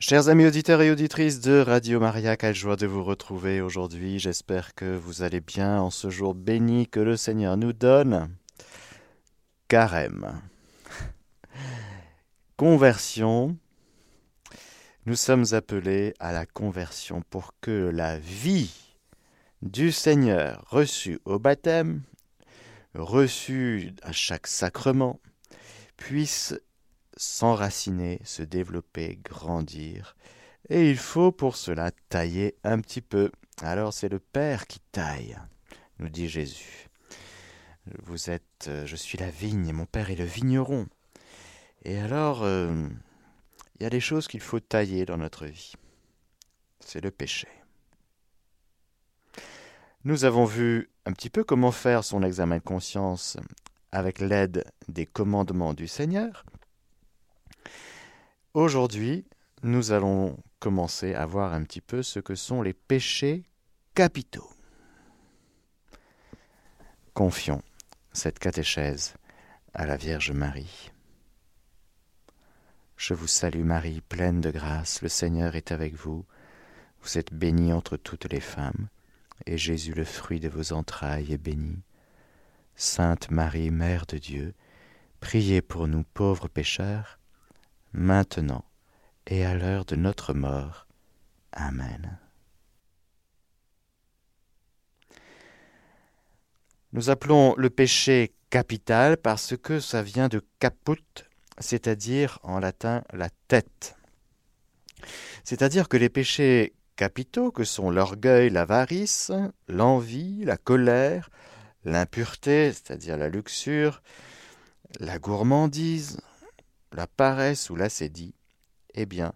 Chers amis auditeurs et auditrices de Radio Maria, quelle joie de vous retrouver aujourd'hui. J'espère que vous allez bien en ce jour béni que le Seigneur nous donne. Carême. Conversion. Nous sommes appelés à la conversion pour que la vie du Seigneur reçue au baptême, reçue à chaque sacrement, puisse s'enraciner, se développer, grandir. Et il faut pour cela tailler un petit peu. Alors c'est le Père qui taille, nous dit Jésus. Vous êtes, euh, je suis la vigne, mon Père est le vigneron. Et alors, euh, il y a des choses qu'il faut tailler dans notre vie. C'est le péché. Nous avons vu un petit peu comment faire son examen de conscience avec l'aide des commandements du Seigneur. Aujourd'hui, nous allons commencer à voir un petit peu ce que sont les péchés capitaux. Confions cette catéchèse à la Vierge Marie. Je vous salue Marie, pleine de grâce, le Seigneur est avec vous. Vous êtes bénie entre toutes les femmes, et Jésus, le fruit de vos entrailles, est béni. Sainte Marie, Mère de Dieu, priez pour nous pauvres pécheurs, maintenant et à l'heure de notre mort. Amen. Nous appelons le péché capital parce que ça vient de caput, c'est-à-dire en latin la tête. C'est-à-dire que les péchés capitaux, que sont l'orgueil, l'avarice, l'envie, la colère, l'impureté, c'est-à-dire la luxure, la gourmandise, la paresse ou l'acédie, eh bien,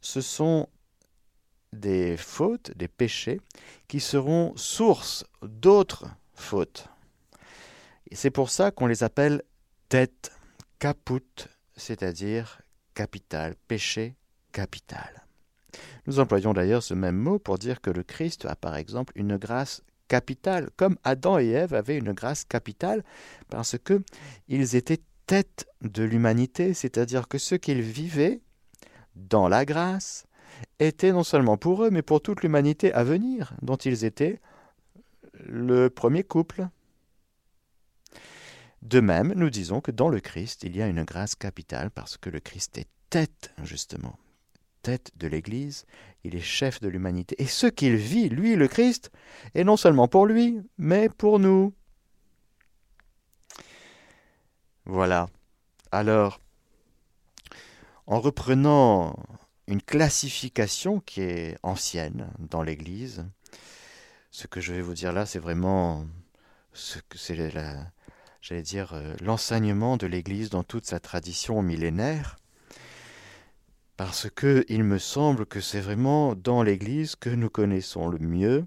ce sont des fautes, des péchés, qui seront source d'autres fautes. C'est pour ça qu'on les appelle tête, caput, c'est-à-dire capital, péché capital. Nous employons d'ailleurs ce même mot pour dire que le Christ a par exemple une grâce capitale, comme Adam et Ève avaient une grâce capitale, parce que ils étaient tête de l'humanité, c'est-à-dire que ce qu'ils vivaient dans la grâce était non seulement pour eux, mais pour toute l'humanité à venir, dont ils étaient le premier couple. De même, nous disons que dans le Christ, il y a une grâce capitale parce que le Christ est tête, justement, tête de l'Église, il est chef de l'humanité. Et ce qu'il vit, lui, le Christ, est non seulement pour lui, mais pour nous. Voilà. Alors, en reprenant une classification qui est ancienne dans l'Église, ce que je vais vous dire là, c'est vraiment ce que c'est j'allais dire euh, l'enseignement de l'Église dans toute sa tradition millénaire, parce que il me semble que c'est vraiment dans l'Église que nous connaissons le mieux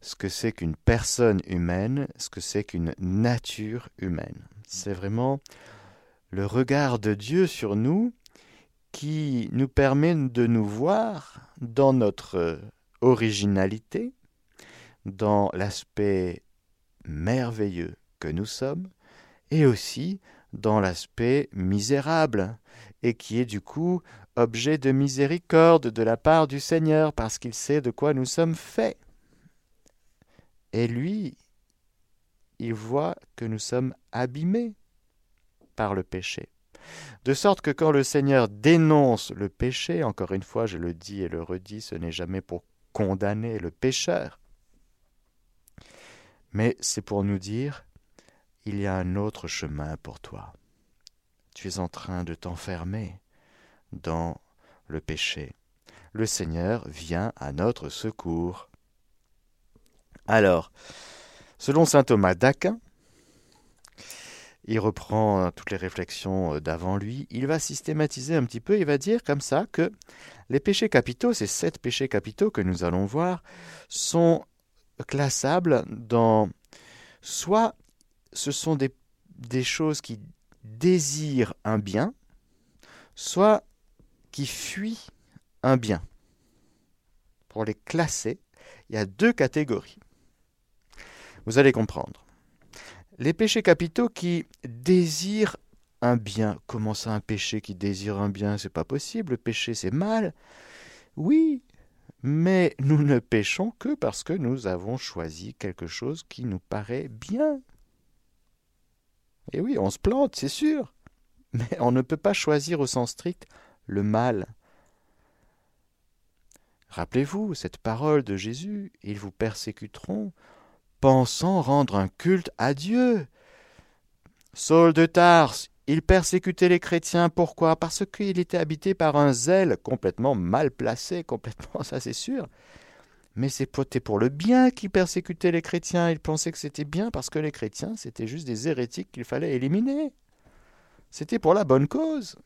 ce que c'est qu'une personne humaine, ce que c'est qu'une nature humaine. C'est vraiment le regard de Dieu sur nous qui nous permet de nous voir dans notre originalité, dans l'aspect merveilleux que nous sommes, et aussi dans l'aspect misérable, et qui est du coup objet de miséricorde de la part du Seigneur, parce qu'il sait de quoi nous sommes faits. Et lui, il voit que nous sommes abîmés par le péché. De sorte que quand le Seigneur dénonce le péché, encore une fois je le dis et le redis, ce n'est jamais pour condamner le pécheur, mais c'est pour nous dire, il y a un autre chemin pour toi. Tu es en train de t'enfermer dans le péché. Le Seigneur vient à notre secours. Alors, selon saint Thomas d'Aquin, il reprend euh, toutes les réflexions euh, d'avant lui, il va systématiser un petit peu, il va dire comme ça que les péchés capitaux, ces sept péchés capitaux que nous allons voir, sont classables dans soit ce sont des, des choses qui désirent un bien, soit qui fuient un bien. Pour les classer, il y a deux catégories. Vous allez comprendre. Les péchés capitaux qui désirent un bien. Comment ça, un péché qui désire un bien? C'est pas possible. Le péché, c'est mal. Oui, mais nous ne péchons que parce que nous avons choisi quelque chose qui nous paraît bien. Et oui, on se plante, c'est sûr. Mais on ne peut pas choisir au sens strict le mal. Rappelez-vous cette parole de Jésus, ils vous persécuteront, pensant rendre un culte à Dieu. Saul de Tarse, il persécutait les chrétiens, pourquoi? Parce qu'il était habité par un zèle complètement mal placé, complètement, ça c'est sûr. Mais c'était pour le bien qu'il persécutait les chrétiens, il pensait que c'était bien parce que les chrétiens, c'était juste des hérétiques qu'il fallait éliminer. C'était pour la bonne cause.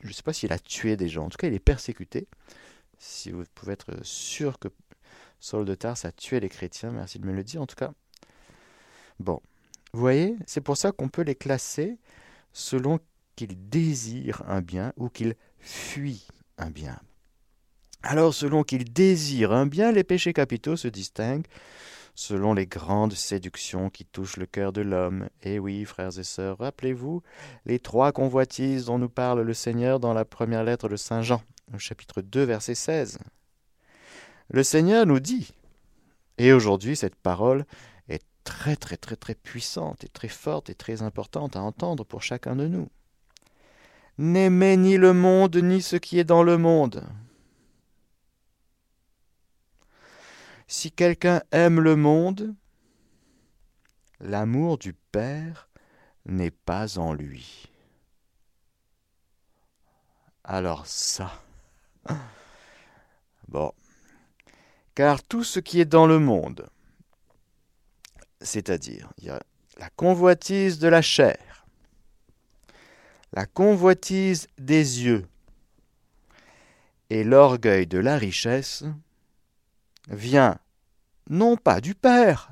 Je ne sais pas s'il a tué des gens, en tout cas il est persécuté. Si vous pouvez être sûr que Saul de Tarse a tué les chrétiens, merci de me le dire en tout cas. Bon, vous voyez, c'est pour ça qu'on peut les classer selon qu'ils désirent un bien ou qu'ils fuient un bien. Alors, selon qu'ils désirent un bien, les péchés capitaux se distinguent selon les grandes séductions qui touchent le cœur de l'homme. Et oui, frères et sœurs, rappelez-vous les trois convoitises dont nous parle le Seigneur dans la première lettre de Saint Jean, au chapitre 2, verset 16. Le Seigneur nous dit, et aujourd'hui cette parole est très très très très puissante et très forte et très importante à entendre pour chacun de nous. N'aimez ni le monde ni ce qui est dans le monde. Si quelqu'un aime le monde, l'amour du Père n'est pas en lui. Alors ça. Bon. Car tout ce qui est dans le monde, c'est-à-dire la convoitise de la chair, la convoitise des yeux et l'orgueil de la richesse, vient non pas du Père,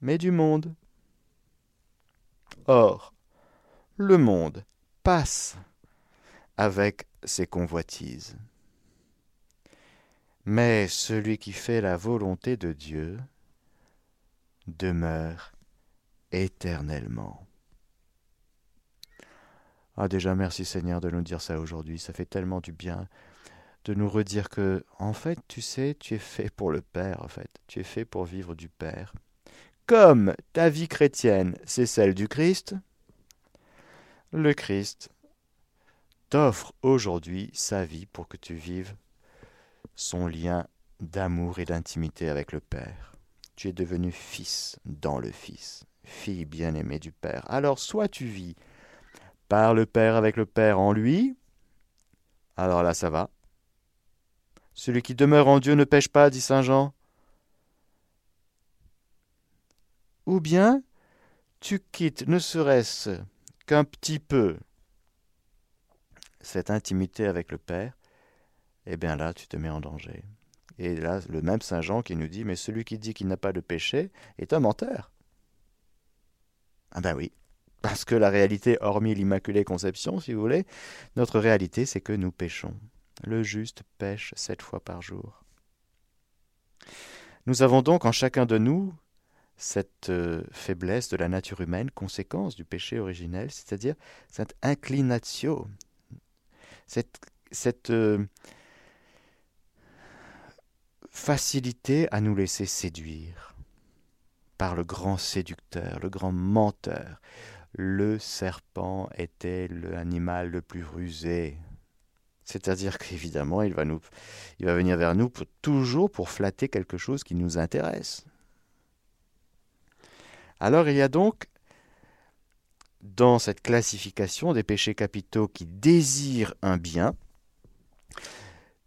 mais du monde. Or, le monde passe avec ses convoitises. Mais celui qui fait la volonté de Dieu demeure éternellement. Ah déjà merci Seigneur de nous dire ça aujourd'hui, ça fait tellement du bien de nous redire que, en fait, tu sais, tu es fait pour le Père, en fait. Tu es fait pour vivre du Père. Comme ta vie chrétienne, c'est celle du Christ, le Christ t'offre aujourd'hui sa vie pour que tu vives son lien d'amour et d'intimité avec le Père. Tu es devenu fils dans le Fils, fille bien-aimée du Père. Alors soit tu vis par le Père avec le Père en lui, alors là ça va, celui qui demeure en Dieu ne pêche pas, dit Saint Jean. Ou bien tu quittes ne serait-ce qu'un petit peu cette intimité avec le Père, eh bien là tu te mets en danger. Et là, le même Saint Jean qui nous dit, mais celui qui dit qu'il n'a pas de péché est un menteur. Ah ben oui, parce que la réalité, hormis l'Immaculée Conception, si vous voulez, notre réalité, c'est que nous péchons. Le juste pêche sept fois par jour. Nous avons donc en chacun de nous cette euh, faiblesse de la nature humaine, conséquence du péché originel, c'est-à-dire cette inclinatio, cette, cette euh, facilité à nous laisser séduire par le grand séducteur, le grand menteur. Le serpent était l'animal le plus rusé, c'est-à-dire qu'évidemment, il va, venir vers nous toujours pour flatter quelque chose qui nous intéresse. Alors il y a donc dans cette classification des péchés capitaux qui désirent un bien,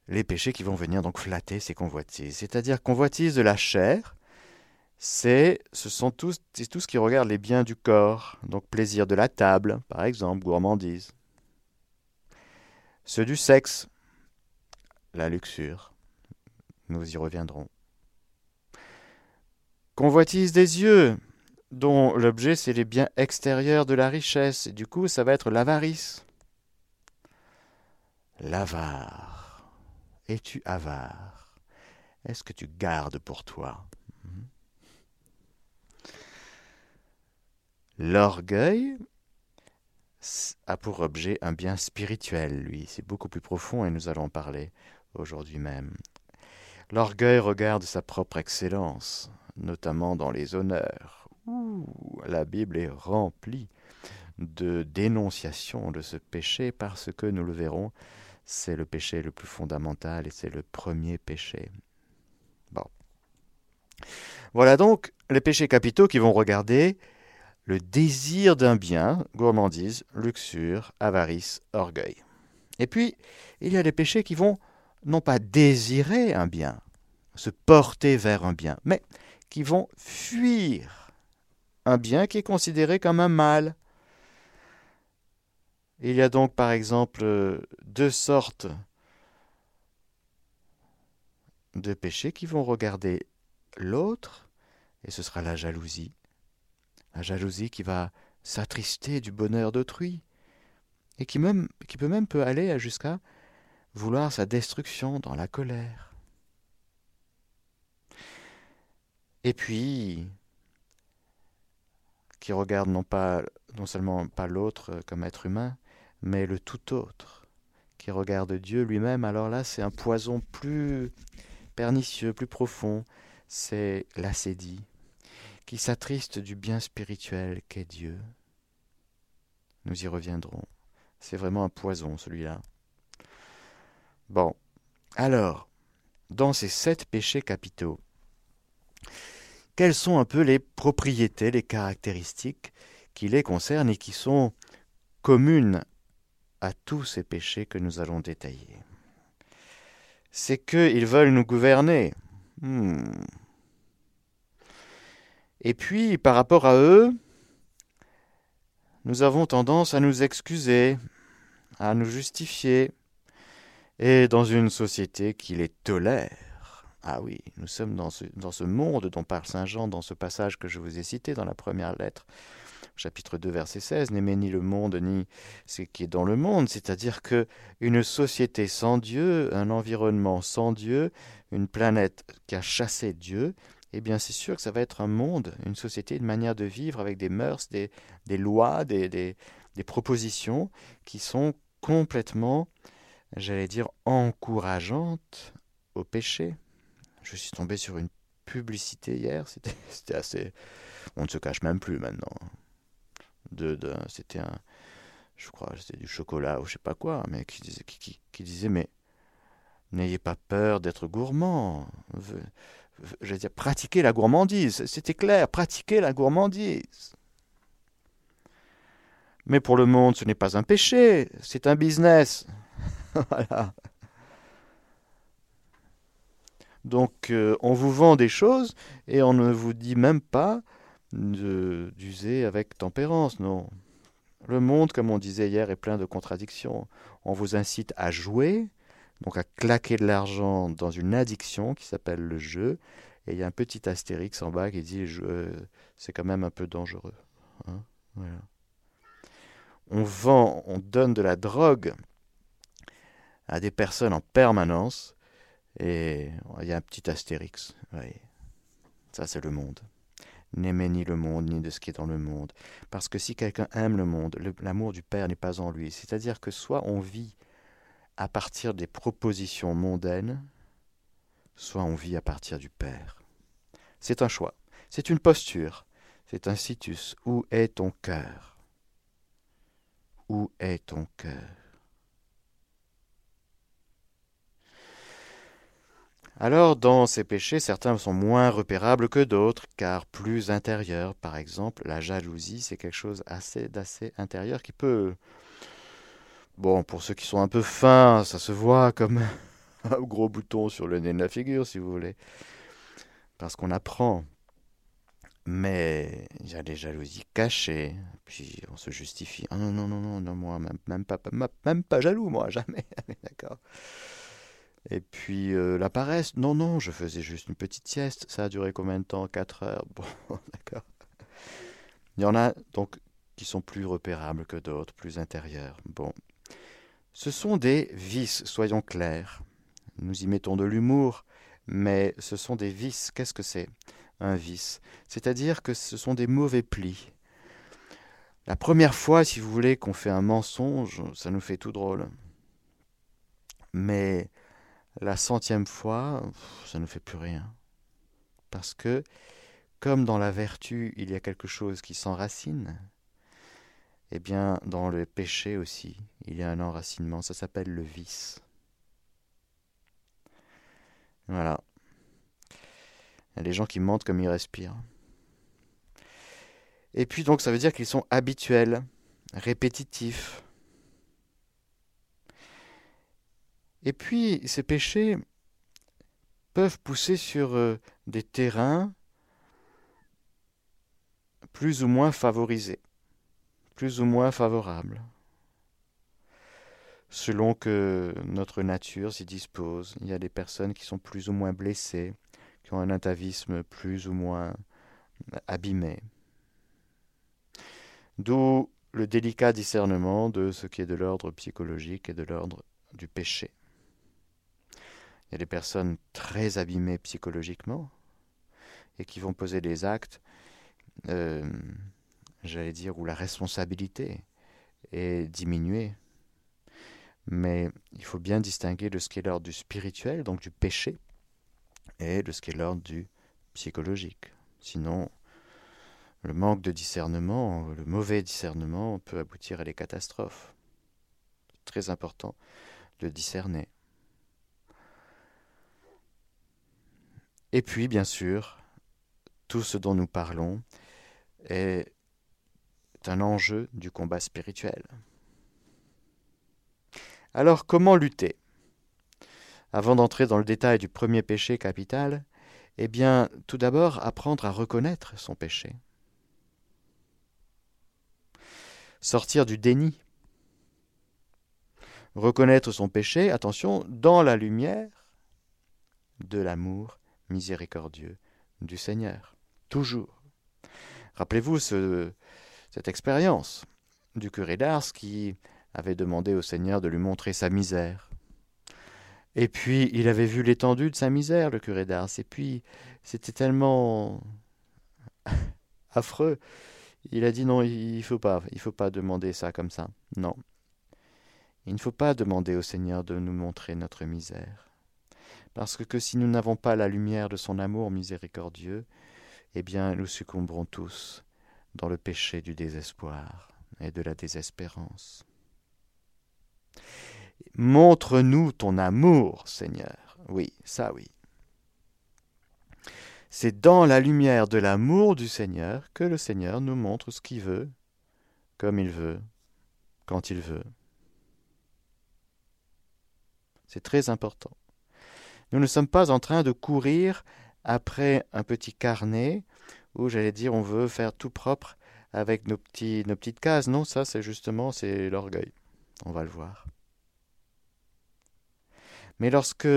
les péchés qui vont venir donc flatter ces convoitises. C'est-à-dire convoitise de la chair, c'est ce sont tous, tout ce qui regarde les biens du corps, donc plaisir de la table, par exemple, gourmandise. Ceux du sexe, la luxure, nous y reviendrons. Convoitise des yeux, dont l'objet c'est les biens extérieurs de la richesse, et du coup ça va être l'avarice. L'avare. Es-tu avare? Est-ce que tu gardes pour toi? L'orgueil a pour objet un bien spirituel, lui. C'est beaucoup plus profond et nous allons parler aujourd'hui même. L'orgueil regarde sa propre excellence, notamment dans les honneurs. la Bible est remplie de dénonciation de ce péché parce que nous le verrons, c'est le péché le plus fondamental et c'est le premier péché. Bon. Voilà donc les péchés capitaux qui vont regarder le désir d'un bien, gourmandise, luxure, avarice, orgueil. Et puis, il y a les péchés qui vont non pas désirer un bien, se porter vers un bien, mais qui vont fuir un bien qui est considéré comme un mal. Il y a donc par exemple deux sortes de péchés qui vont regarder l'autre, et ce sera la jalousie. La jalousie qui va s'attrister du bonheur d'autrui, et qui, peut même aller jusqu'à vouloir sa destruction dans la colère. Et puis, qui regarde non seulement pas l'autre comme être humain, mais le tout autre, qui regarde Dieu lui-même, alors là c'est un poison plus pernicieux, plus profond, c'est l'assédie, qui s'attriste du bien spirituel qu'est Dieu. Nous y reviendrons. C'est vraiment un poison celui-là. Bon, alors, dans ces sept péchés capitaux, quelles sont un peu les propriétés, les caractéristiques qui les concernent et qui sont communes à tous ces péchés que nous allons détailler C'est qu'ils veulent nous gouverner. Hmm. Et puis, par rapport à eux, nous avons tendance à nous excuser, à nous justifier, et dans une société qui les tolère. Ah oui, nous sommes dans dans ce monde dont parle Saint Jean dans ce passage que je vous ai cité dans la première lettre, chapitre 2, verset 16, N'aimez ni le monde ni ce qui est dans le monde, c'est-à-dire que une société sans Dieu, un environnement sans Dieu, une planète qui a chassé Dieu, eh bien c'est sûr que ça va être un monde, une société, une manière de vivre avec des mœurs, des, des lois, des, des, des, propositions qui sont complètement, j'allais dire, encourageantes au péché. Je suis tombé sur une publicité hier, c'était assez... On ne se cache même plus maintenant. De, c'était un... Je crois c'était du chocolat ou je sais pas quoi, mais qui disait, qui, qui, qui disait mais n'ayez pas peur d'être gourmand je veux dire, pratiquer la gourmandise. C'était clair, pratiquer la gourmandise. Mais pour le monde, ce n'est pas un péché, c'est un business. voilà. Donc, euh, on vous vend des choses et on ne vous dit même pas d'user avec tempérance, non. Le monde, comme on disait hier, est plein de contradictions. On vous incite à jouer, donc à claquer de l'argent dans une addiction qui s'appelle le jeu. Et il y a un petit astérix en bas qui dit euh, c'est quand même un peu dangereux. Hein, on vend, on donne de la drogue à des personnes en permanence et il y a un petit astérix. Ça c'est le monde. N'aimez ni le monde ni de ce qui est dans le monde. Parce que si quelqu'un aime le monde, l'amour du Père n'est pas en lui. C'est-à-dire que soit on vit à partir des propositions mondaines, soit on vit à partir du Père. C'est un choix, c'est une posture, c'est un situs. Où est ton cœur? Où est ton cœur? Alors, dans ces péchés, certains sont moins repérables que d'autres, car plus intérieurs. Par exemple, la jalousie, c'est quelque chose assez d'assez intérieur qui peut Bon, pour ceux qui sont un peu fins, ça se voit comme un gros bouton sur le nez de la figure, si vous voulez. Parce qu'on apprend. Mais il y a des jalousies cachées. Puis on se justifie. Ah non, non, non, non, non moi, même, pas, même pas jaloux, moi, jamais. D'accord. Et puis euh, la paresse. Non, non, je faisais juste une petite sieste. Ça a duré combien de temps? 4 heures. Bon, d'accord. Il y en a donc qui sont plus repérables que d'autres, plus intérieurs. Bon, ce sont des vices, soyons clairs. Nous y mettons de l'humour, mais ce sont des vices. Qu'est-ce que c'est? Un vice C'est-à-dire que ce sont des mauvais plis. La première fois, si vous voulez, qu'on fait un mensonge, ça nous fait tout drôle. Mais la centième fois, ça ne fait plus rien. Parce que, comme dans la vertu, il y a quelque chose qui s'enracine, eh bien, dans le péché aussi, il y a un enracinement. Ça s'appelle le vice. Voilà. Il y a des gens qui mentent comme ils respirent. Et puis donc ça veut dire qu'ils sont habituels, répétitifs. Et puis ces péchés peuvent pousser sur euh, des terrains plus ou moins favorisés, plus ou moins favorables, selon que notre nature s'y dispose. Il y a des personnes qui sont plus ou moins blessées, qui ont un atavisme plus ou moins abîmé. D'où le délicat discernement de ce qui est de l'ordre psychologique et de l'ordre du péché. Il y a des personnes très abîmées psychologiquement et qui vont poser des actes, euh, j'allais dire, où la responsabilité est diminuée. Mais il faut bien distinguer de ce qui est l'ordre du spirituel, donc du péché, et de ce qui est l'ordre du psychologique. Sinon, le manque de discernement, le mauvais discernement peut aboutir à des catastrophes. C'est très important de discerner. Et puis, bien sûr, tout ce dont nous parlons est un enjeu du combat spirituel. Alors, comment lutter? Avant d'entrer dans le détail du premier péché capital, eh bien, tout d'abord, apprendre à reconnaître son péché sortir du déni. Reconnaître son péché, attention, dans la lumière de l'amour miséricordieux du Seigneur. Toujours. Rappelez-vous cette expérience du curé d'Ars qui avait demandé au Seigneur de lui montrer sa misère. Et puis il avait vu l'étendue de sa misère, le curé d'Ars, et puis c'était tellement affreux il a dit non, il ne faut pas, il faut pas demander ça comme ça. Non. Il ne faut pas demander au Seigneur de nous montrer notre misère. Parce que, si nous n'avons pas la lumière de son amour miséricordieux, eh bien nous succomberons tous dans le péché du désespoir et de la désespérance. Montre-nous ton amour, Seigneur. Oui, ça oui. C'est dans la lumière de l'amour du Seigneur que le Seigneur nous montre ce qu'il veut, comme il veut, quand il veut. C'est très important. Nous ne sommes pas en train de courir après un petit carnet où j'allais dire on veut faire tout propre avec nos, nos petites cases. Non, ça c'est justement c'est l'orgueil. On va le voir. Mais lorsque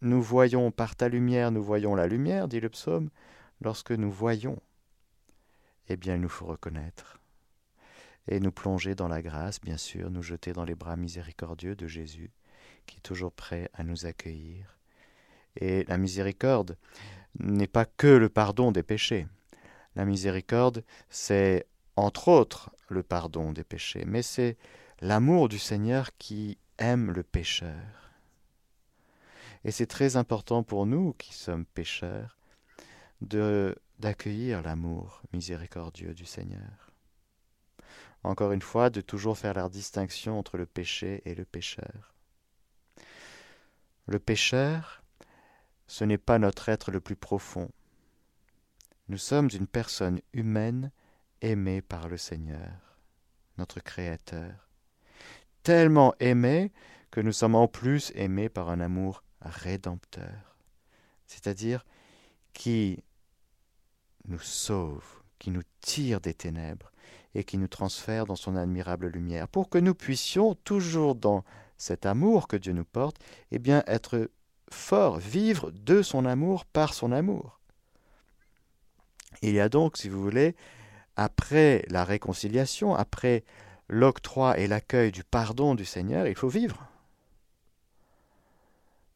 nous voyons par ta lumière, nous voyons la lumière, dit le psaume. Lorsque nous voyons, eh bien il nous faut reconnaître et nous plonger dans la grâce, bien sûr, nous jeter dans les bras miséricordieux de Jésus, qui est toujours prêt à nous accueillir. Et la miséricorde n'est pas que le pardon des péchés. La miséricorde, c'est entre autres le pardon des péchés, mais c'est l'amour du Seigneur qui aime le pécheur. Et c'est très important pour nous qui sommes pécheurs de d'accueillir l'amour miséricordieux du Seigneur. Encore une fois, de toujours faire la distinction entre le péché et le pécheur. Le pécheur, ce n'est pas notre être le plus profond. Nous sommes une personne humaine aimée par le Seigneur, notre Créateur, tellement aimée que nous sommes en plus aimés par un amour rédempteur, c'est-à-dire qui nous sauve, qui nous tire des ténèbres et qui nous transfère dans son admirable lumière, pour que nous puissions, toujours dans cet amour que Dieu nous porte, eh bien être forts, vivre de son amour par son amour. Il y a donc, si vous voulez, après la réconciliation, après l'octroi et l'accueil du pardon du Seigneur, il faut vivre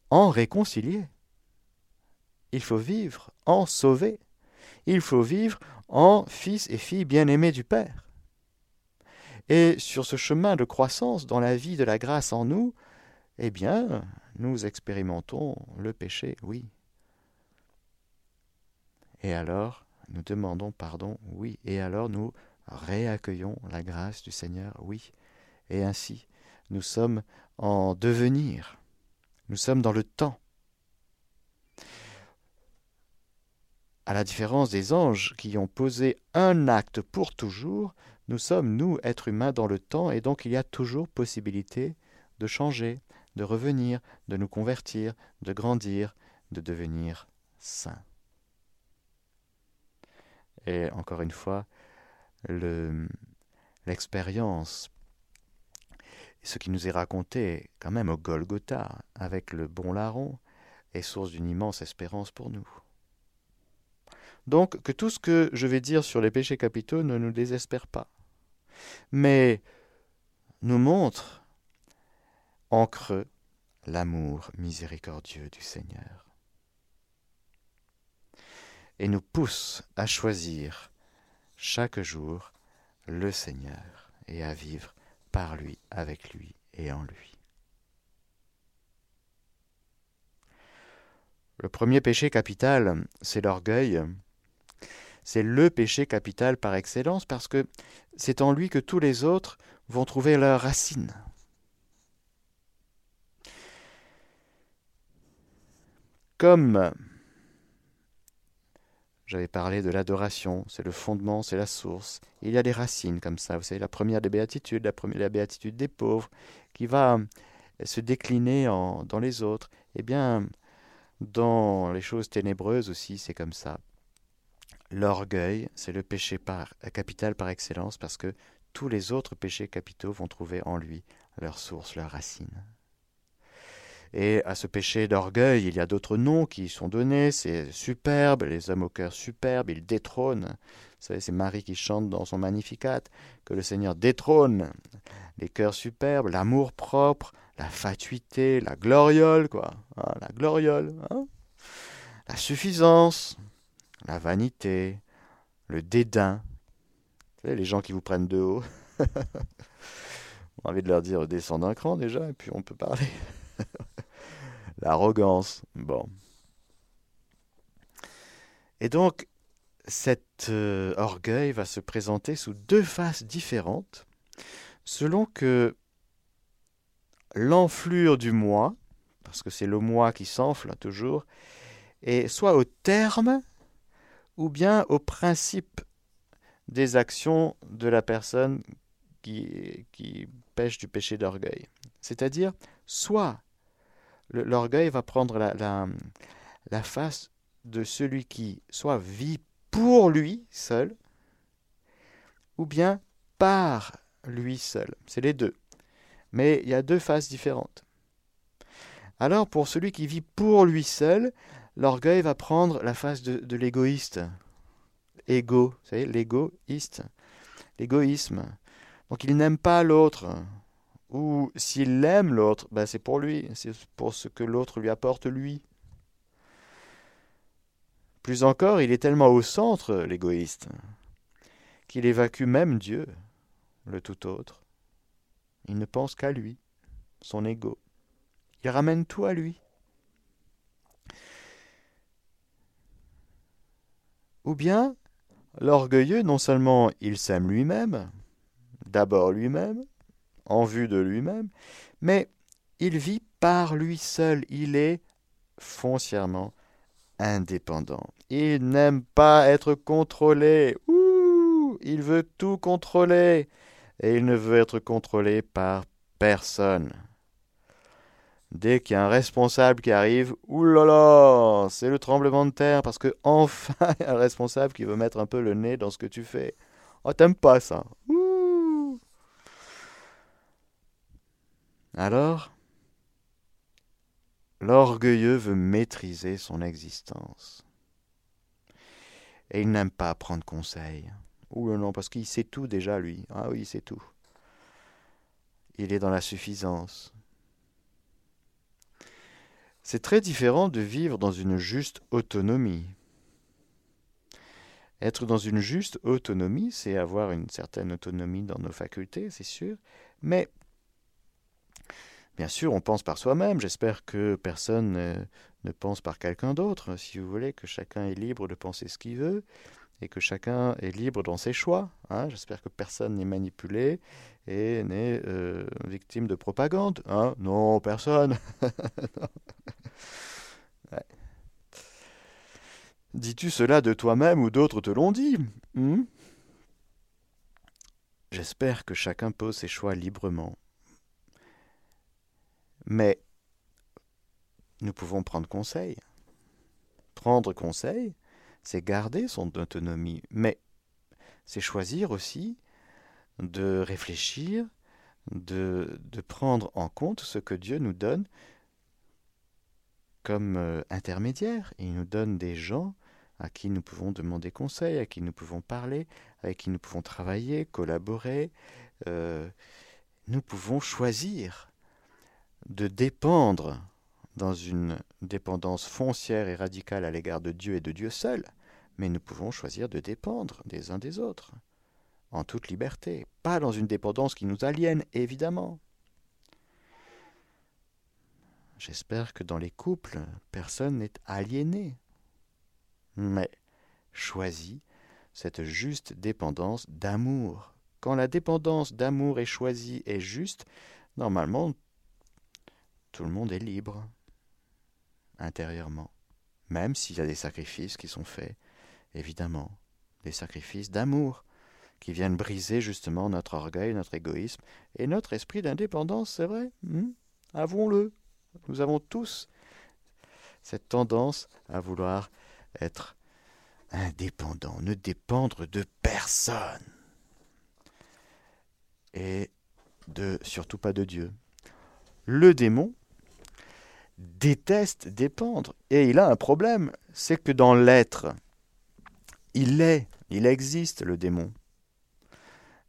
en réconcilier. Il faut vivre en sauver. Il faut vivre en fils et filles bien-aimés du Père. Et sur ce chemin de croissance dans la vie de la grâce en nous, eh bien, nous expérimentons le péché, oui. Et alors, nous demandons pardon, oui. Et alors, nous réaccueillons la grâce du Seigneur, oui. Et ainsi, nous sommes en devenir. Nous sommes dans le temps. À la différence des anges qui ont posé un acte pour toujours, nous sommes, nous, êtres humains, dans le temps, et donc il y a toujours possibilité de changer, de revenir, de nous convertir, de grandir, de devenir saints. Et encore une fois, l'expérience, ce qui nous est raconté quand même au Golgotha avec le bon larron, est source d'une immense espérance pour nous. Donc que tout ce que je vais dire sur les péchés capitaux ne nous désespère pas, mais nous montre en creux l'amour miséricordieux du Seigneur et nous pousse à choisir chaque jour le Seigneur et à vivre par lui, avec lui et en lui. Le premier péché capital, c'est l'orgueil. C'est le péché capital par excellence parce que c'est en lui que tous les autres vont trouver leur racine. Comme j'avais parlé de l'adoration, c'est le fondement, c'est la source. Il y a des racines comme ça. Vous savez, la première des béatitudes, la, première, la béatitude des pauvres, qui va se décliner dans les autres. Eh bien, dans les choses ténébreuses aussi, c'est comme ça. L'orgueil, c'est le péché par, capital par excellence parce que tous les autres péchés capitaux vont trouver en lui leur source, leur racine. Et à ce péché d'orgueil, il y a d'autres noms qui sont donnés. C'est superbe, les hommes au cœur superbe, ils détrônent. Vous savez, c'est Marie qui chante dans son Magnificat que le Seigneur détrône les cœurs superbes, l'amour propre, la fatuité, la gloriole, quoi. Hein, la gloriole, hein. la suffisance, la vanité, le dédain. Vous les gens qui vous prennent de haut. on a envie de leur dire descends d'un cran déjà, et puis on peut parler. L'arrogance. Bon. Et donc, cet euh, orgueil va se présenter sous deux faces différentes, selon que l'enflure du moi, parce que c'est le moi qui s'enfle toujours, est soit au terme ou bien au principe des actions de la personne qui, pêche du péché d'orgueil. C'est-à-dire, soit l'orgueil va prendre la, la, face de celui qui soit vit pour lui seul, ou bien par lui seul. C'est les deux. Mais il y a deux faces différentes. Alors pour celui qui vit pour lui seul, l'orgueil va prendre la face de, l'égoïste. Égo, vous savez, l'égoïste. L'égoïsme. Donc il n'aime pas l'autre ou s'il aime l'autre, ben c'est pour lui, c'est pour ce que l'autre lui apporte lui. Plus encore, il est tellement au centre, l'égoïste, qu'il évacue même Dieu, le tout autre. Il ne pense qu'à lui, son ego. Il ramène tout à lui. Ou bien, l'orgueilleux, non seulement il s'aime lui-même, d'abord lui-même, en vue de lui-même, mais il vit par lui seul, il est foncièrement indépendant. Il n'aime pas être contrôlé. Ouh, il veut tout contrôler. Et il ne veut être contrôlé par personne. Dès qu'il y a un responsable qui arrive, oulala, c'est le tremblement de terre parce que enfin il y a un responsable qui veut mettre un peu le nez dans ce que tu fais. Oh, t'aimes pas ça. Alors, l'orgueilleux veut maîtriser son existence. Et il n'aime pas prendre conseil. Ou non, parce qu'il sait tout déjà, lui. Ah oui, il sait tout. Il est dans la suffisance. C'est très différent de vivre dans une juste autonomie. Être dans une juste autonomie, c'est avoir une certaine autonomie dans nos facultés, c'est sûr, mais bien sûr, on pense par soi-même. J'espère que personne ne pense par quelqu'un d'autre. Si vous voulez, que chacun est libre de penser ce qu'il veut et que chacun est libre dans ses choix. Hein. J'espère que personne n'est manipulé et n'est euh, victime de propagande. Hein. Non, personne. Dis-tu cela de toi-même ou d'autres te l'ont dit hmm? J'espère que chacun pose ses choix librement. Mais nous pouvons prendre conseil. Prendre conseil, c'est garder son autonomie, mais c'est choisir aussi de réfléchir, de, de, prendre en compte ce que Dieu nous donne comme euh, intermédiaire. Il nous donne des gens à qui nous pouvons demander conseil, à qui nous pouvons parler, avec qui nous pouvons travailler, collaborer. Euh, nous pouvons choisir de dépendre dans une dépendance foncière et radicale à l'égard de Dieu et de Dieu seul, mais nous pouvons choisir de dépendre des uns des autres, en toute liberté, pas dans une dépendance qui nous aliène, évidemment. J'espère que dans les couples, personne n'est aliéné mais choisis cette juste dépendance d'amour. Quand la dépendance d'amour est choisie et juste, normalement, tout le monde est libre, intérieurement, même s'il y a des sacrifices qui sont faits, évidemment, des sacrifices d'amour qui viennent briser justement notre orgueil, notre égoïsme et notre esprit d'indépendance, c'est vrai. Hmm? Avouons-le. Nous avons tous cette tendance à vouloir être indépendant, ne dépendre de personne. Et de surtout pas de Dieu. Le démon déteste dépendre. Et il a un problème, c'est que dans l'être, il est, il existe le démon.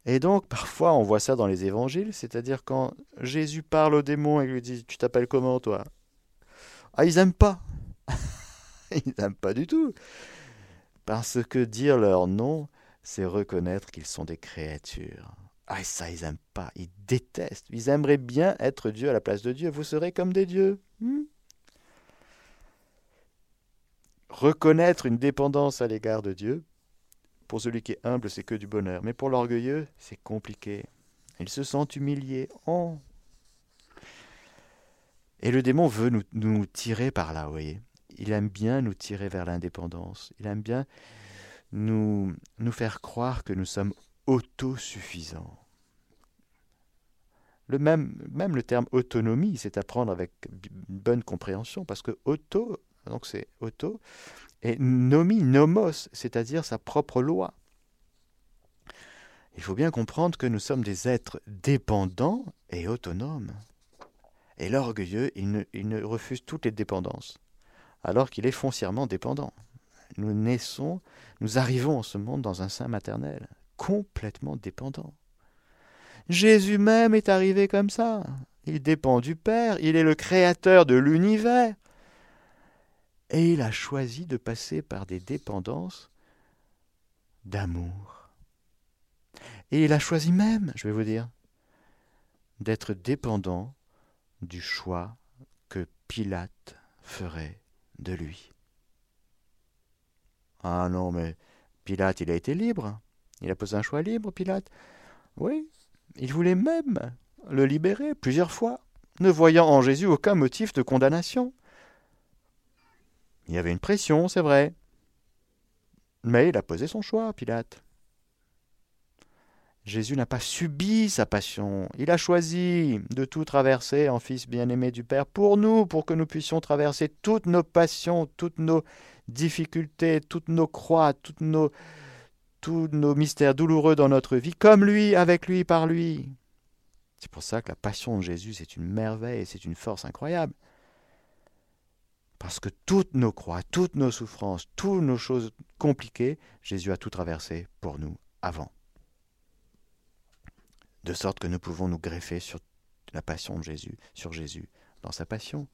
Et donc parfois on voit ça dans les évangiles, c'est-à-dire quand Jésus parle au démon et lui dit Tu t'appelles comment toi? Ah, ils n'aiment pas. ils n'aiment pas du tout. Parce que dire leur nom, c'est reconnaître qu'ils sont des créatures. Ah, ça, ils n'aiment pas, ils détestent. Ils aimeraient bien être Dieu à la place de Dieu. Vous serez comme des dieux. Hmm? Reconnaître une dépendance à l'égard de Dieu, pour celui qui est humble, c'est que du bonheur. Mais pour l'orgueilleux, c'est compliqué. Ils se sentent humiliés. Oh. Et le démon veut nous, tirer par là, vous voyez il aime bien nous tirer vers l'indépendance. Il aime bien nous, nous faire croire que nous sommes autosuffisants. Le même, même le terme autonomie, c'est à prendre avec une bonne compréhension, parce que auto, donc c'est auto, et nomi, nomos, c'est-à-dire sa propre loi. Il faut bien comprendre que nous sommes des êtres dépendants et autonomes. Et l'orgueilleux, il ne refuse toutes les dépendances alors qu'il est foncièrement dépendant. Nous naissons, nous arrivons en ce monde dans un sein maternel, complètement dépendant. Jésus même est arrivé comme ça. Il dépend du Père, il est le créateur de l'univers. Et il a choisi de passer par des dépendances d'amour. Et il a choisi même, je vais vous dire, d'être dépendant du choix que Pilate ferait de lui. Ah non, mais Pilate, il a été libre. Il a posé un choix libre, Pilate. Oui, il voulait même le libérer plusieurs fois, ne voyant en Jésus aucun motif de condamnation. Il y avait une pression, c'est vrai. Mais il a posé son choix, Pilate. Jésus n'a pas subi sa passion, il a choisi de tout traverser en Fils bien-aimé du Père pour nous, pour que nous puissions traverser toutes nos passions, toutes nos difficultés, toutes nos croix, tous nos mystères douloureux dans notre vie, comme lui, avec lui, par lui. C'est pour ça que la passion de Jésus, c'est une merveille, c'est une force incroyable. Parce que toutes nos croix, toutes nos souffrances, toutes nos choses compliquées, Jésus a tout traversé pour nous avant de sorte que nous pouvons nous greffer sur la passion de Jésus, sur Jésus, dans sa passion.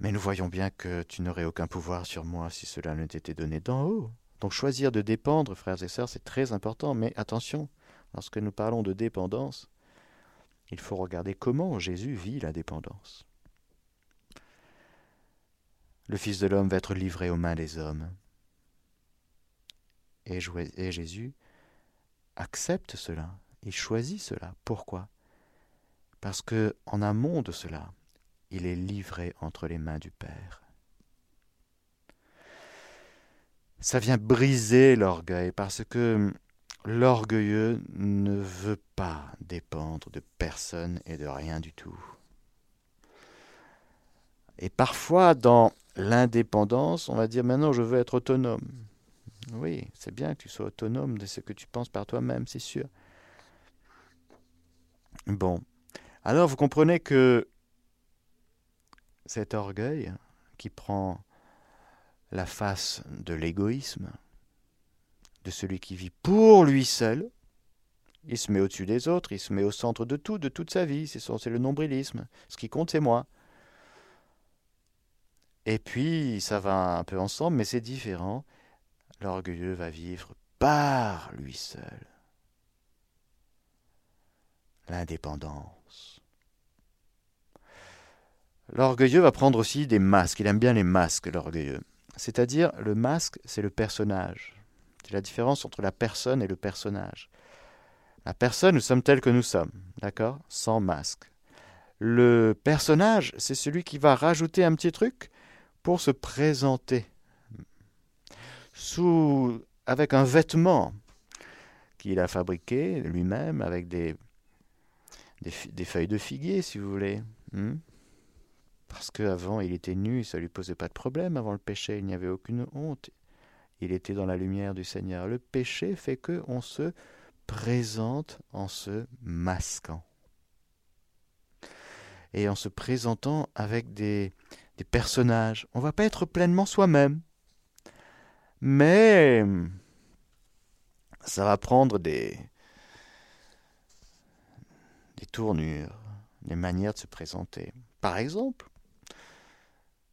Mais nous voyons bien que tu n'aurais aucun pouvoir sur moi si cela ne t'était donné d'en haut. Donc choisir de dépendre, frères et sœurs, c'est très important, mais attention, lorsque nous parlons de dépendance, il faut regarder comment Jésus vit la dépendance. Le Fils de l'homme va être livré aux mains des hommes. Et, Jésus accepte cela, il choisit cela. Pourquoi? Parce que en amont de cela, il est livré entre les mains du Père. Ça vient briser l'orgueil parce que l'orgueilleux ne veut pas dépendre de personne et de rien du tout. Et parfois, dans l'indépendance, on va dire maintenant je veux être autonome. Oui, c'est bien que tu sois autonome de ce que tu penses par toi-même, c'est sûr. Bon. Alors vous comprenez que cet orgueil qui prend la face de l'égoïsme, de celui qui vit pour lui seul, il se met au-dessus des autres, il se met au centre de tout, de toute sa vie, c'est le nombrilisme. Ce qui compte, c'est moi. Et puis, ça va un peu ensemble, mais c'est différent. L'orgueilleux va vivre par lui seul. L'indépendance. L'orgueilleux va prendre aussi des masques. Il aime bien les masques, l'orgueilleux. C'est-à-dire, le masque, c'est le personnage. C'est la différence entre la personne et le personnage. La personne, nous sommes tels que nous sommes, d'accord? Sans masque. Le personnage, c'est celui qui va rajouter un petit truc pour se présenter sous, avec un vêtement qu'il a fabriqué lui-même avec des, des, feuilles de figuier, si vous voulez. Hmm? Parce qu'avant, il était nu, ça ne lui posait pas de problème. Avant le péché, il n'y avait aucune honte. Il était dans la lumière du Seigneur. Le péché fait que on se présente en se masquant. Et en se présentant avec des, des personnages. On va pas être pleinement soi-même. Mais ça va prendre des, des tournures, des manières de se présenter. Par exemple,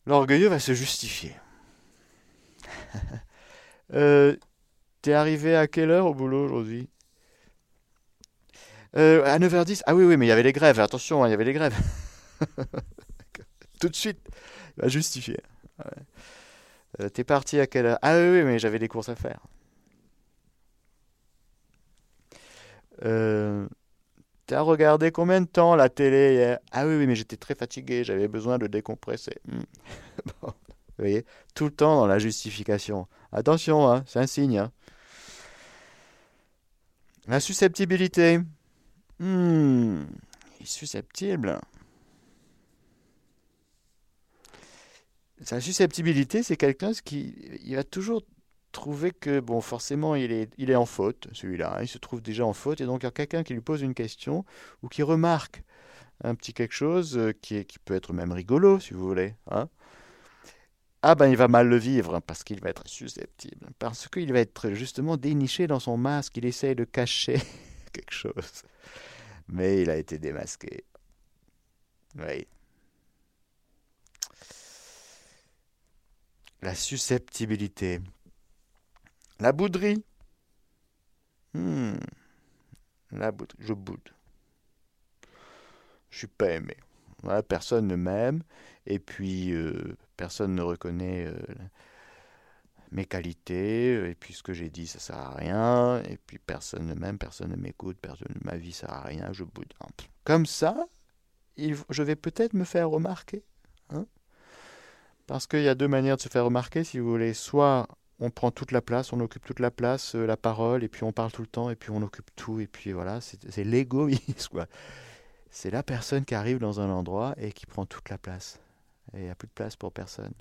l'orgueilleux va se justifier. euh, T'es arrivé à quelle heure au boulot aujourd'hui? Euh, À 9h10 Ah oui, oui, mais il y avait les grèves. Attention, hein, il y avait les grèves. Tout de suite, justifier. Euh, t'es parti à quelle heure? Ah oui, mais j'avais des courses à faire. Euh, T'as regardé combien de temps la télé hier? Ah oui, oui, mais j'étais très fatigué, j'avais besoin de décompresser. Hmm. vous voyez, tout le temps dans la justification. Attention, hein, c'est un signe. Hein. La susceptibilité. Il est susceptible. Sa susceptibilité, c'est quelqu'un qui il va toujours trouver que, bon, forcément, il est, il est en faute, celui-là. Hein. il se trouve déjà en faute, et donc il y a quelqu'un qui lui pose une question ou qui remarque un petit quelque chose euh, qui, est, qui peut être même rigolo, si vous voulez. Hein. ah ben il va mal le vivre parce qu'il va être susceptible, parce qu'il va être justement déniché dans son masque, il essaye de cacher quelque chose, mais il a été démasqué. Oui. La susceptibilité. La bouderie. Hmm. La bouderie. Je boude. Je suis pas aimé. personne ne m'aime. Et puis, euh, personne ne reconnaît euh, mes qualités. Et puis, ce que j'ai dit, ça sert à rien. Et puis, personne ne m'aime, personne ne m'écoute, personne ma vie sert à rien. Je boude. Comme ça, je vais peut-être me faire remarquer. Hein parce qu'il y a deux manières de se faire remarquer, si vous voulez. Soit on prend toute la place, on occupe toute la place, euh, la parole, et puis on parle tout le temps, et puis on occupe tout, et puis voilà, c'est l'égoïsme, quoi. C'est la personne qui arrive dans un endroit et qui prend toute la place. Et il n'y a plus de place pour personne.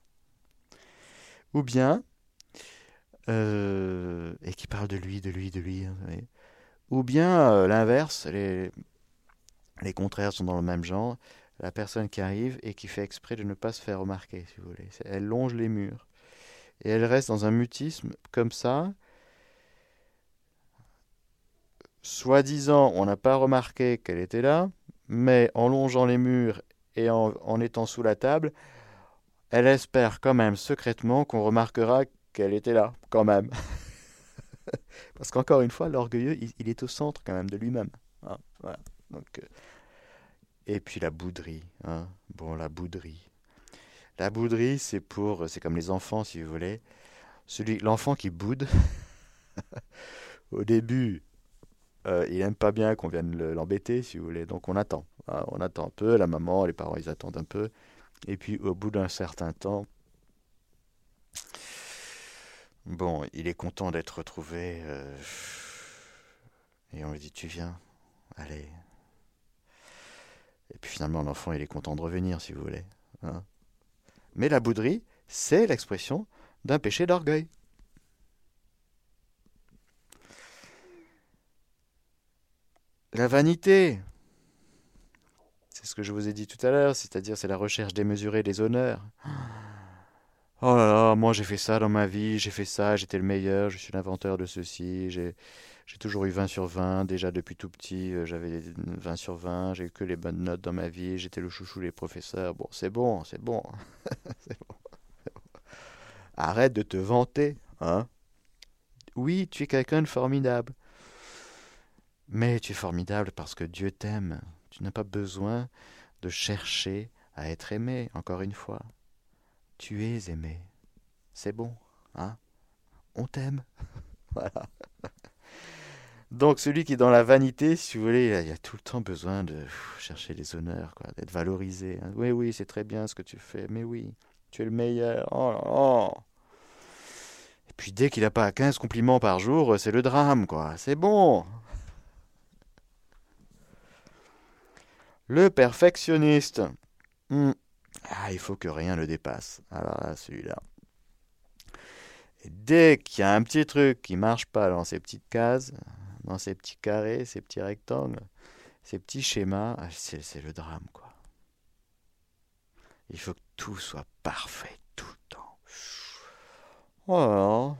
Ou bien, euh, et qui parle de lui, de lui, de lui. Hein, Ou bien euh, l'inverse, les, les contraires sont dans le même genre la personne qui arrive et qui fait exprès de ne pas se faire remarquer, si vous voulez. Elle longe les murs. Et elle reste dans un mutisme comme ça. Soi-disant, on n'a pas remarqué qu'elle était là, mais en longeant les murs et en, étant sous la table, elle espère quand même secrètement qu'on remarquera qu'elle était là, quand même. Parce qu'encore une fois, l'orgueilleux, il, est au centre quand même de lui-même. Hein, Donc, euh, Et puis la bouderie. Hein. Bon, la bouderie. La bouderie, c'est pour, c'est comme les enfants, si vous voulez. Celui, l'enfant qui boude, au début, euh, il n'aime pas bien qu'on vienne l'embêter, si vous voulez. Donc on attend. Hein. on attend un peu. La maman, les parents, ils attendent un peu. Et puis au bout d'un certain temps, bon, il est content d'être retrouvé. Euh, et on lui dit, tu viens, allez. Et puis finalement, l'enfant, il est content de revenir, si vous voulez. Hein. Mais la bouderie, c'est l'expression d'un péché d'orgueil. La vanité, c'est ce que je vous ai dit tout à l'heure, c'est-à-dire c'est la recherche démesurée des honneurs. Oh là là, moi j'ai fait ça dans ma vie, j'ai fait ça, j'étais le meilleur, je suis l'inventeur de ceci, j'ai, toujours eu 20 sur 20, déjà depuis tout petit euh, j'avais 20 sur 20, j'ai eu que les bonnes notes dans ma vie, j'étais le chouchou des professeurs. Bon, c'est bon, c'est bon. c'est bon. Arrête de te vanter, hein. Oui, tu es quelqu'un de formidable. Mais tu es formidable parce que Dieu t'aime. Tu n'as pas besoin de chercher à être aimé, encore une fois. Tu es aimé. C'est bon, hein? On t'aime. voilà. Donc celui qui est dans la vanité, si vous voulez, il a, tout le temps besoin de chercher les honneurs, quoi, d'être valorisé. Hein. Oui, oui, c'est très bien ce que tu fais, mais oui, tu es le meilleur. Oh. Et puis dès qu'il n'a pas 15 compliments par jour, c'est le drame, quoi. C'est bon. Le perfectionniste. Hmm. Ah, il faut que rien ne dépasse. Alors là, celui-là. Dès qu'il y a un petit truc qui marche pas dans ces petites cases, dans ces petits carrés, ces petits rectangles, ces petits schémas, ah, c'est le drame, quoi. Il faut que tout soit parfait tout le temps. Oh,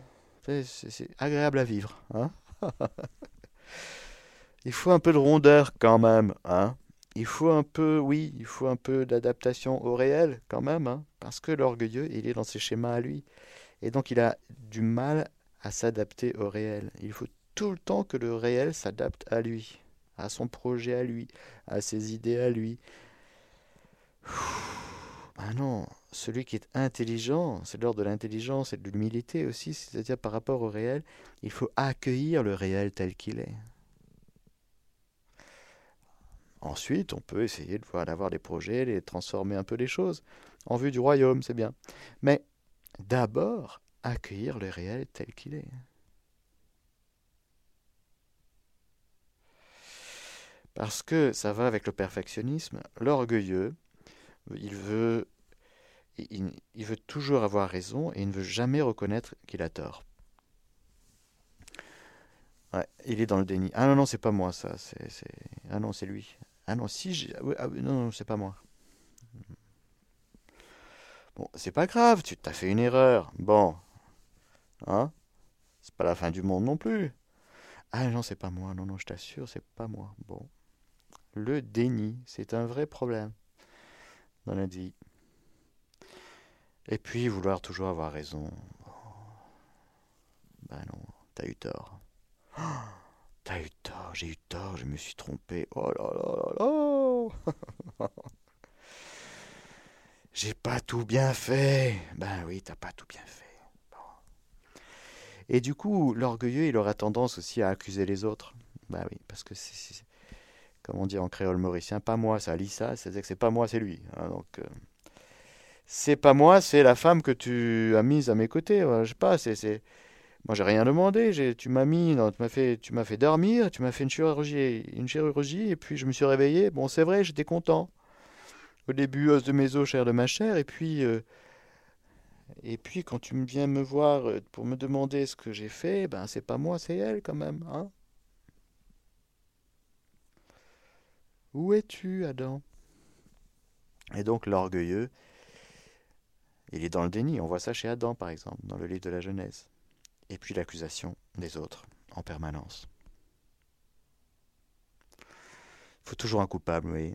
c'est agréable à vivre, hein Il faut un peu de rondeur quand même, hein il faut un peu, oui, il faut un peu d'adaptation au réel quand même, hein, parce que l'orgueilleux, il est dans ses schémas à lui. Et donc il a du mal à s'adapter au réel. Il faut tout le temps que le réel s'adapte à lui, à son projet à lui, à ses idées à lui. Ah non, celui qui est intelligent, c'est l'ordre de l'intelligence et de l'humilité aussi, c'est-à-dire par rapport au réel, il faut accueillir le réel tel qu'il est. Ensuite, on peut essayer de voir d'avoir des projets, de transformer un peu les choses en vue du royaume, c'est bien. Mais d'abord, accueillir le réel tel qu'il est. Parce que ça va avec le perfectionnisme. L'orgueilleux, il veut, il, veut toujours avoir raison et il ne veut jamais reconnaître qu'il a tort. il est dans le déni. Ah non, non, c'est pas moi ça. Ah non, c'est lui. Ah non, si, ah non, non c'est pas moi. Bon, c'est pas grave, tu t'as fait une erreur. Bon. Hein C'est pas la fin du monde non plus. Ah non, c'est pas moi. Non, non, je t'assure, c'est pas moi. Bon. Le déni, c'est un vrai problème dans la vie. Et puis, vouloir toujours avoir raison. Ben non, t'as eu tort. Oh T'as eu tort, j'ai eu tort, je me suis trompé. Oh là là là là J'ai pas tout bien fait. Ben oui, t'as pas tout bien fait. Et du coup, l'orgueilleux, il aura tendance aussi à accuser les autres. Ben oui, parce que c'est, comme on dit en créole mauricien, pas moi, ça lit c'est-à-dire que c'est pas moi, c'est lui. Hein, donc, euh, c'est pas moi, c'est la femme que tu as mise à mes côtés. je sais pas, c'est moi, j'ai rien demandé. Tu m'as mis, tu m'as fait, tu m'as fait dormir, tu m'as fait une chirurgie, une chirurgie, et puis je me suis réveillé. Bon, c'est vrai, j'étais content. Au début, os de mes os, chair de ma chair, et puis, euh, et puis quand tu viens me voir euh, pour me demander ce que j'ai fait, ben c'est pas moi, c'est elle quand même, hein. Où es-tu, Adam? Et donc l'orgueilleux, il est dans le déni. On voit ça chez Adam, par exemple, dans le livre de la Genèse et puis l'accusation des autres en permanence. Il faut toujours un coupable, oui.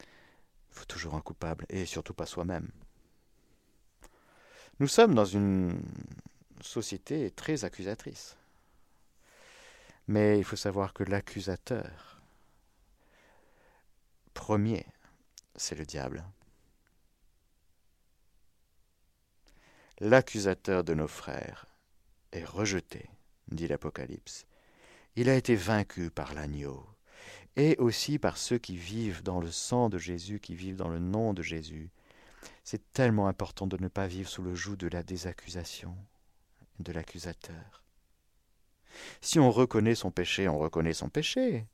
Il faut toujours un coupable, et surtout pas soi-même. Nous sommes dans une société très accusatrice. Mais il faut savoir que l'accusateur premier, c'est le diable. L'accusateur de nos frères est rejeté, dit l'Apocalypse. Il a été vaincu par l'agneau et aussi par ceux qui vivent dans le sang de Jésus, qui vivent dans le nom de Jésus. C'est tellement important de ne pas vivre sous le joug de la désaccusation, de l'accusateur. Si on reconnaît son péché, on reconnaît son péché.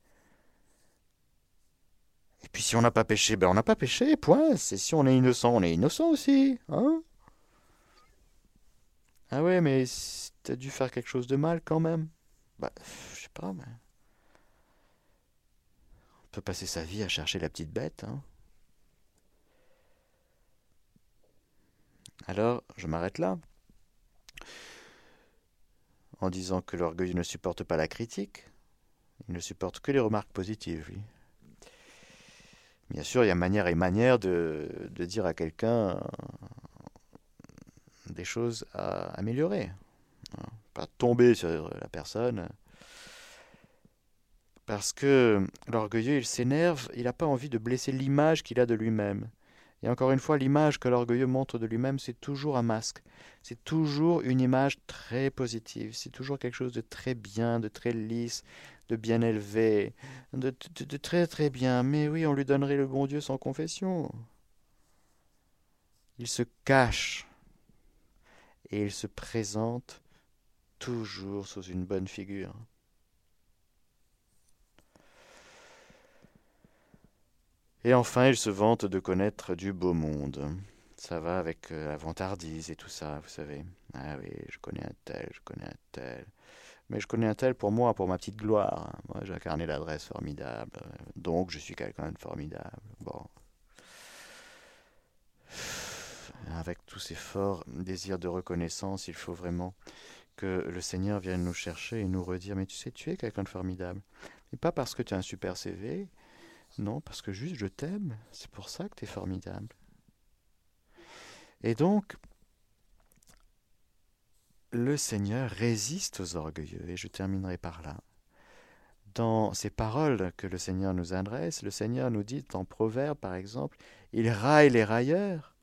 Et puis si on n'a pas péché, ben on n'a pas péché, point. C'est si on est innocent, on est innocent aussi, hein Ah ouais, mais t'as dû faire quelque chose de mal quand même. Bah, je sais pas, mais... On peut passer sa vie à chercher la petite bête, hein Alors, je m'arrête là. En disant que l'orgueil ne supporte pas la critique, il ne supporte que les remarques positives, oui. Bien sûr, il y a manière et manière de, dire à quelqu'un des choses à améliorer. Pas tomber sur la personne. Parce que l'orgueilleux, il s'énerve, il n'a pas envie de blesser l'image qu'il a de lui-même. Et encore une fois, l'image que l'orgueilleux montre de lui-même, c'est toujours un masque. C'est toujours une image très positive. C'est toujours quelque chose de très bien, de très lisse, de bien élevé, de, de, très très bien. Mais oui, on lui donnerait le bon Dieu sans confession. Il se cache et il se présente toujours sous une bonne figure. Et enfin, il se vante de connaître du beau monde. Ça va avec euh, la vantardise et tout ça, vous savez. Ah oui, je connais un tel, je connais un tel. Mais je connais un tel pour moi, pour ma petite gloire. Moi, j'ai incarné l'adresse formidable. Donc, je suis quelqu'un de formidable. Bon. Avec tous ces forts désirs de reconnaissance, il faut vraiment que le Seigneur vienne nous chercher et nous redire Mais tu sais, tu es quelqu'un de formidable. Et pas parce que tu as un super CV, non, parce que juste je t'aime. C'est pour ça que tu es formidable. Et donc, le Seigneur résiste aux orgueilleux, et je terminerai par là. Dans ces paroles que le Seigneur nous adresse, le Seigneur nous dit en Proverbe, par exemple, il raille les railleurs,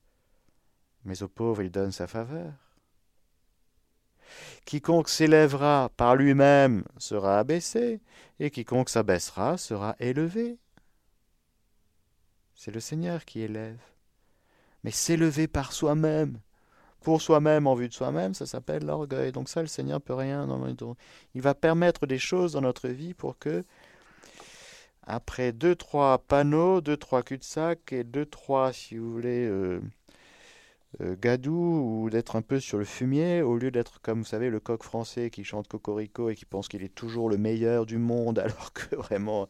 mais aux pauvres il donne sa faveur. Quiconque s'élèvera par lui-même sera abaissé, et quiconque s'abaissera sera élevé. C'est le Seigneur qui élève. Mais s'élever par soi-même, pour soi-même, en vue de soi-même, ça s'appelle l'orgueil. Donc ça, le Seigneur peut rien. Il va permettre des choses dans notre vie pour que, après deux, trois panneaux, deux, trois cul-de-sac et deux, trois, si vous voulez, euh, gadou ou d'être un peu sur le fumier, au lieu d'être comme vous savez le coq français qui chante Cocorico et qui pense qu'il est toujours le meilleur du monde, alors que vraiment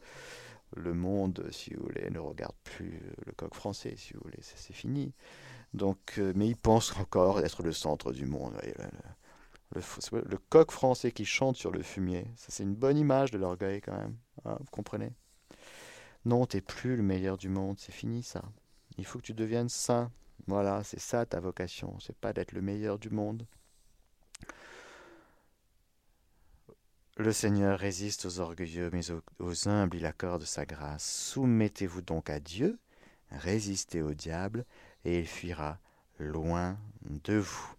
le monde, si vous voulez, ne regarde plus le coq français, si vous voulez, c'est fini. Donc, euh, mais il pense encore être le centre du monde. le, coq français qui chante sur le fumier, ça c'est une bonne image de l'orgueil quand même. Hein, vous comprenez Non, t'es plus le meilleur du monde, c'est fini ça. Il faut que tu deviennes saint. Voilà, c'est ça ta vocation. C'est pas d'être le meilleur du monde. Le Seigneur résiste aux orgueilleux, mais aux, humbles il accorde sa grâce. Soumettez-vous donc à Dieu, résistez au diable, et il fuira loin de vous.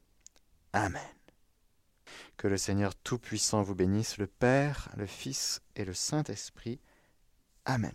Amen. Que le Seigneur Tout-Puissant vous bénisse, le Père, le Fils et le Saint-Esprit. Amen.